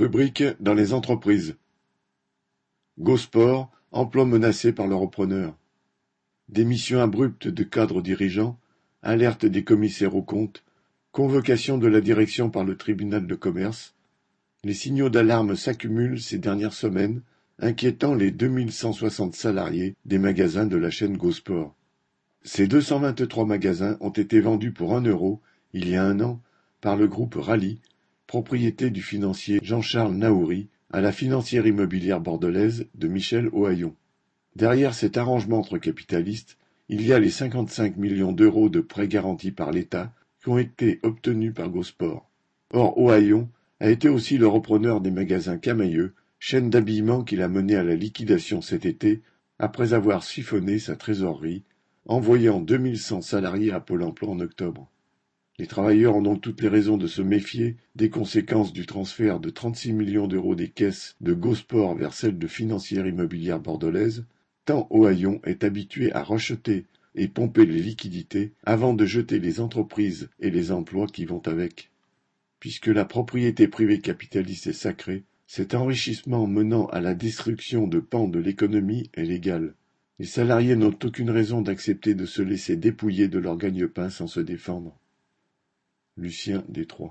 Rubrique dans les entreprises. Gosport, emploi menacé par le repreneur. Démission abrupte de cadres dirigeants, alerte des commissaires aux comptes, convocation de la direction par le tribunal de commerce. Les signaux d'alarme s'accumulent ces dernières semaines, inquiétant les 2160 salariés des magasins de la chaîne Gosport. Ces 223 magasins ont été vendus pour un euro, il y a un an, par le groupe Rally, propriété du financier Jean-Charles Naouri, à la financière immobilière bordelaise de Michel Ohaillon. Derrière cet arrangement entre capitalistes, il y a les 55 millions d'euros de prêts garantis par l'État qui ont été obtenus par Gosport. Or Ohaillon a été aussi le repreneur des magasins Camailleux, chaîne d'habillement qu'il a mené à la liquidation cet été après avoir siphonné sa trésorerie, envoyant 2100 salariés à Pôle emploi en octobre. Les travailleurs ont donc toutes les raisons de se méfier des conséquences du transfert de 36 millions d'euros des caisses de Gosport vers celles de Financière Immobilière Bordelaise, tant Ohaillon est habitué à rejeter et pomper les liquidités avant de jeter les entreprises et les emplois qui vont avec. Puisque la propriété privée capitaliste est sacrée, cet enrichissement menant à la destruction de pans de l'économie est légal. Les salariés n'ont aucune raison d'accepter de se laisser dépouiller de leur gagne-pain sans se défendre. Lucien Détroit